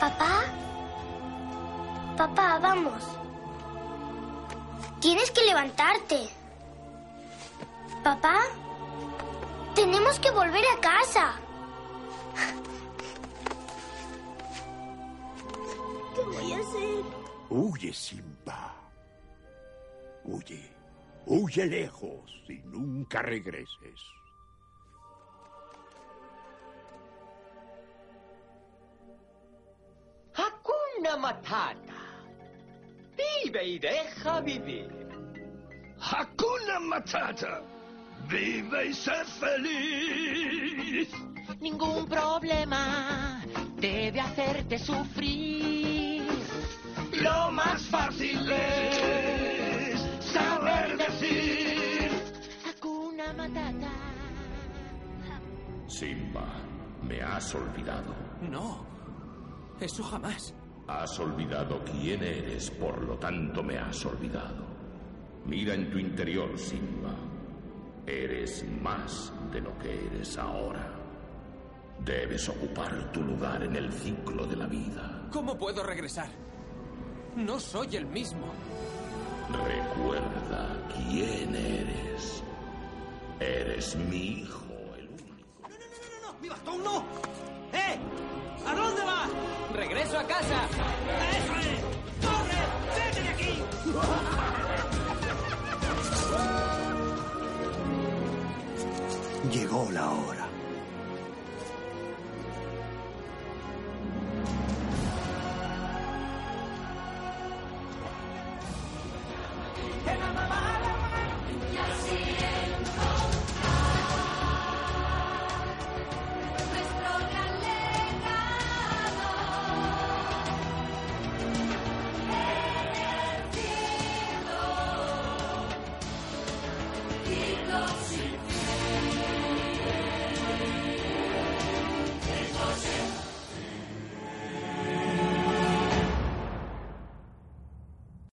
¿Papá? Papá, vamos. Tienes que levantarte. ¿Papá? Tenemos que volver a casa. ¿Qué voy a hacer? Huye, Simba. Huye. Huye lejos y nunca regreses. Matata. Vive y deja vivir. Hakuna Matata. Vive y sé feliz. Ningún problema debe hacerte sufrir. Lo más fácil es saber decir. Hakuna Matata. Simba, me has olvidado. No, eso jamás. Has olvidado quién eres, por lo tanto me has olvidado. Mira en tu interior, Simba. Eres más de lo que eres ahora. Debes ocupar tu lugar en el ciclo de la vida. ¿Cómo puedo regresar? No soy el mismo. Recuerda quién eres. Eres mi hijo, el único. ¡Mi bastón no! ¡Eh! ¿A dónde vas? ¡Regreso a casa! ¡Eso es! ¡Corre! ¡Vete de aquí! Llegó la hora.